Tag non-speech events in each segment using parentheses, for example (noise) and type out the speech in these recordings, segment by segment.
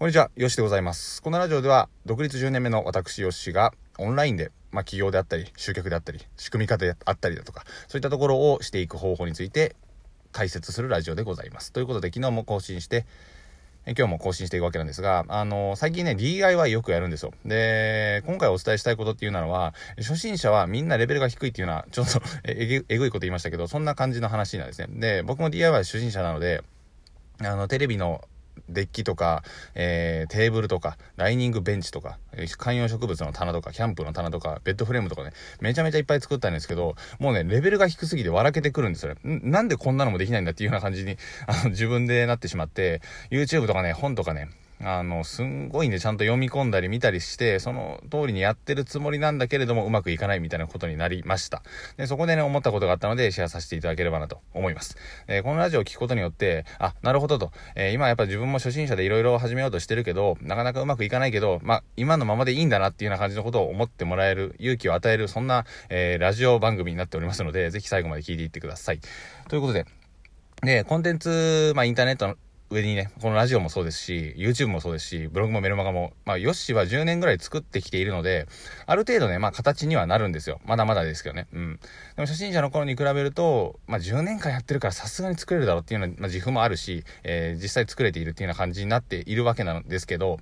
こんにちは、よしでございます。このラジオでは、独立10年目の私よしが、オンラインで、まあ、企業であったり、集客であったり、仕組み方であったりだとか、そういったところをしていく方法について、解説するラジオでございます。ということで、昨日も更新して、え今日も更新していくわけなんですが、あの、最近ね、DIY よくやるんですよ。で、今回お伝えしたいことっていうのは、初心者はみんなレベルが低いっていうのは、ちょっと (laughs) えぐえぐいこと言いましたけど、そんな感じの話なんですね。で、僕も DIY 初心者なので、あの、テレビのデッキとか、えー、テーブルとか、ライニングベンチとか、観葉植物の棚とか、キャンプの棚とか、ベッドフレームとかね、めちゃめちゃいっぱい作ったんですけど、もうね、レベルが低すぎて笑けてくるんですよ。なんでこんなのもできないんだっていうような感じに、あの、自分でなってしまって、YouTube とかね、本とかね、あの、すんごいね、ちゃんと読み込んだり見たりして、その通りにやってるつもりなんだけれども、うまくいかないみたいなことになりました。で、そこでね、思ったことがあったので、シェアさせていただければなと思います。えーこのラジオを聞くことによって、あ、なるほどと。えー今やっぱ自分も初心者でいろいろ始めようとしてるけど、なかなかうまくいかないけど、まあ、今のままでいいんだなっていうような感じのことを思ってもらえる、勇気を与える、そんな、えーラジオ番組になっておりますので、ぜひ最後まで聞いていってください。ということで、で、コンテンツ、まあ、インターネットの上にね、このラジオもそうですし、YouTube もそうですし、ブログもメルマガも、まあ、ヨッシーは10年ぐらい作ってきているので、ある程度ね、まあ、形にはなるんですよ。まだまだですけどね。うん。でも初心者の頃に比べると、まあ、10年間やってるからさすがに作れるだろうっていうのは、まあ、自負もあるし、えー実際作れているっていうような感じになっているわけなんですけど、やっ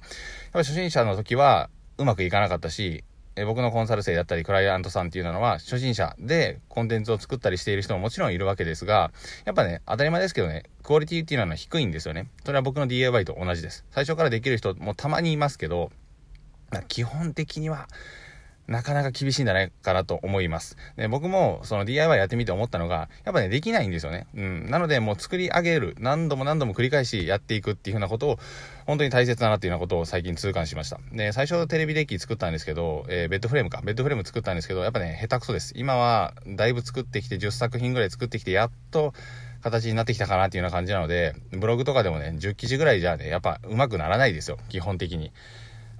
ぱ初心者の時は、うまくいかなかったし、え僕のコンサル生だったり、クライアントさんっていうのは、初心者でコンテンツを作ったりしている人ももちろんいるわけですが、やっぱね、当たり前ですけどね、クオリティっていうのは低いんですよね。それは僕の DIY と同じです。最初からできる人もたまにいますけど、基本的には、なかなか厳しいんじゃないかなと思います。で僕もその DIY やってみて思ったのが、やっぱね、できないんですよね。うん。なので、もう作り上げる、何度も何度も繰り返しやっていくっていうふうなことを、本当に大切だなっていうようなことを最近痛感しました。で、最初テレビデッキ作ったんですけど、えーベッドフレームか。ベッドフレーム作ったんですけど、やっぱね、下手くそです。今は、だいぶ作ってきて、10作品ぐらい作ってきて、やっと、形になってきたかなっていうような感じなので、ブログとかでもね、10記事ぐらいじゃね、やっぱ上手くならないですよ。基本的に。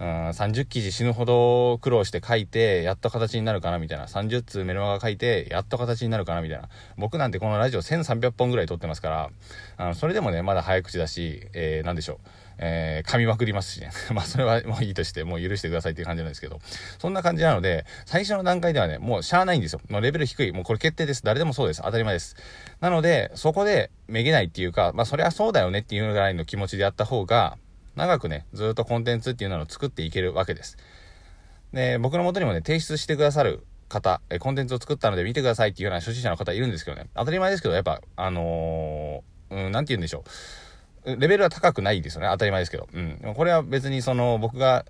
うん、30記事死ぬほど苦労して書いて、やっと形になるかなみたいな。30通メルマガ書いて、やっと形になるかなみたいな。僕なんてこのラジオ1300本ぐらい撮ってますから、あの、それでもね、まだ早口だし、えー、なんでしょう。えー、噛みまくりますしね。(laughs) まあ、それはもういいとして、もう許してくださいっていう感じなんですけど、そんな感じなので、最初の段階ではね、もうしゃあないんですよ。もうレベル低い。もうこれ決定です。誰でもそうです。当たり前です。なので、そこでめげないっていうか、まあ、それはそうだよねっていうぐらいの気持ちでやった方が、長くね、ずっとコンテンツっていうのを作っていけるわけです。で、僕の元にもね、提出してくださる方、えコンテンツを作ったので見てくださいっていうような初心者の方いるんですけどね、当たり前ですけど、やっぱ、あのーうん、なんて言うんでしょう。レベルは高くないですよね。当たり前ですけど。うん。これは別にその僕が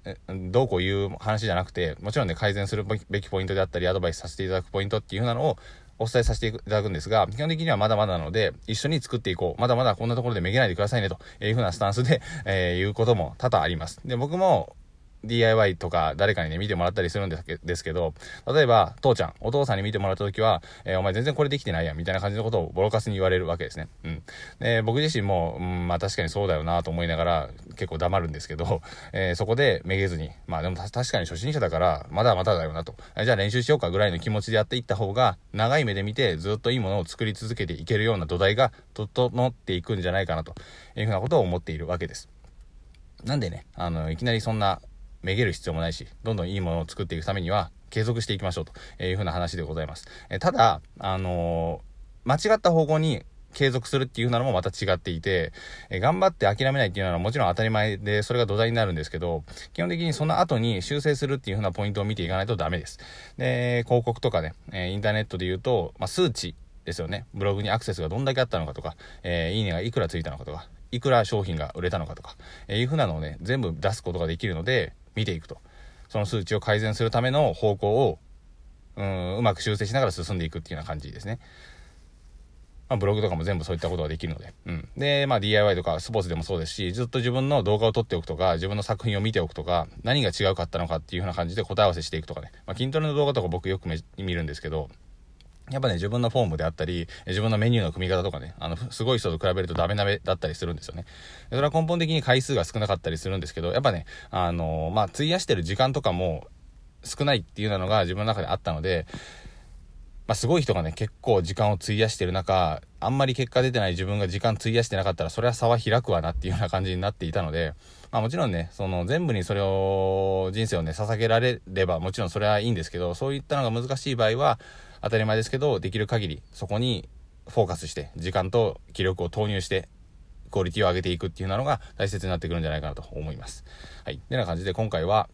どうこう言う話じゃなくて、もちろんね、改善するべきポイントであったり、アドバイスさせていただくポイントっていう風なのをお伝えさせていただくんですが、基本的にはまだまだなので、一緒に作っていこう。まだまだこんなところでめげないでくださいね、というふうなスタンスで、えー言うことも多々あります。で、僕も、DIY とか誰かにね、見てもらったりするんですけど、例えば、父ちゃん、お父さんに見てもらった時は、えーお前全然これできてないやん、みたいな感じのことをボロカスに言われるわけですね。うん。で、僕自身も、うん、まあ確かにそうだよなと思いながら、結構黙るんですけど、(laughs) えーそこでめげずに、まあでも確かに初心者だから、まだまだだよなと。えじゃあ練習しようかぐらいの気持ちでやっていった方が、長い目で見てずっといいものを作り続けていけるような土台が整っていくんじゃないかなというふうなことを思っているわけです。なんでね、あの、いきなりそんな、めげる必要もないし、どんどんいいものを作っていくためには、継続していきましょうというふうな話でございます。えただ、あのー間違った方向に継続するっていうのもまた違っていて、え頑張って諦めないっていうのはもちろん当たり前で、それが土台になるんですけど、基本的にその後に修正するっていうふうなポイントを見ていかないとダメです。で、広告とかね、えーインターネットで言うと、まあ、数値ですよね。ブログにアクセスがどんだけあったのかとか、えーいいねがいくらついたのかとか、いくら商品が売れたのかとか、えーいうふうなのをね、全部出すことができるので、見ていくと。その数値を改善するための方向を、うん、うまく修正しながら進んでいくっていうような感じですね。まあ、ブログとかも全部そういったことができるので。うん。で、まあ DIY とかスポーツでもそうですし、ずっと自分の動画を撮っておくとか、自分の作品を見ておくとか、何が違うかったのかっていうふうな感じで答え合わせしていくとかね。まあ、筋トレの動画とか僕よく見るんですけど、やっぱね、自分のフォームであったり、自分のメニューの組み方とかね、あの、すごい人と比べるとダメダメだったりするんですよね。それは根本的に回数が少なかったりするんですけど、やっぱね、あのまあ、費やしてる時間とかも少ないっていうのが自分の中であったので、まあ、すごい人がね、結構時間を費やしてる中、あんまり結果出てない自分が時間費やしてなかったら、それは差は開くわなっていうような感じになっていたので、まあもちろんね、その全部にそれを、人生をね、捧げられれば、もちろんそれはいいんですけど、そういったのが難しい場合は、当たり前ですけど、できる限り、そこにフォーカスして、時間と気力を投入して、クオリティを上げていくっていうのが大切になってくるんじゃないかなと思います。はい。てな感じで今回は、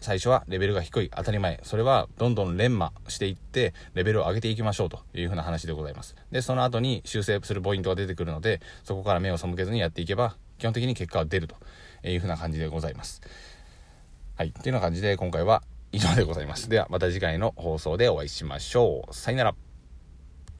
最初はレベルが低い当たり前それはどんどん連磨していってレベルを上げていきましょうというふうな話でございますでその後に修正するポイントが出てくるのでそこから目を背けずにやっていけば基本的に結果は出るというふうな感じでございますはいというような感じで今回は以上でございます。ではまた次回の放送でお会いしましょう。さよなら。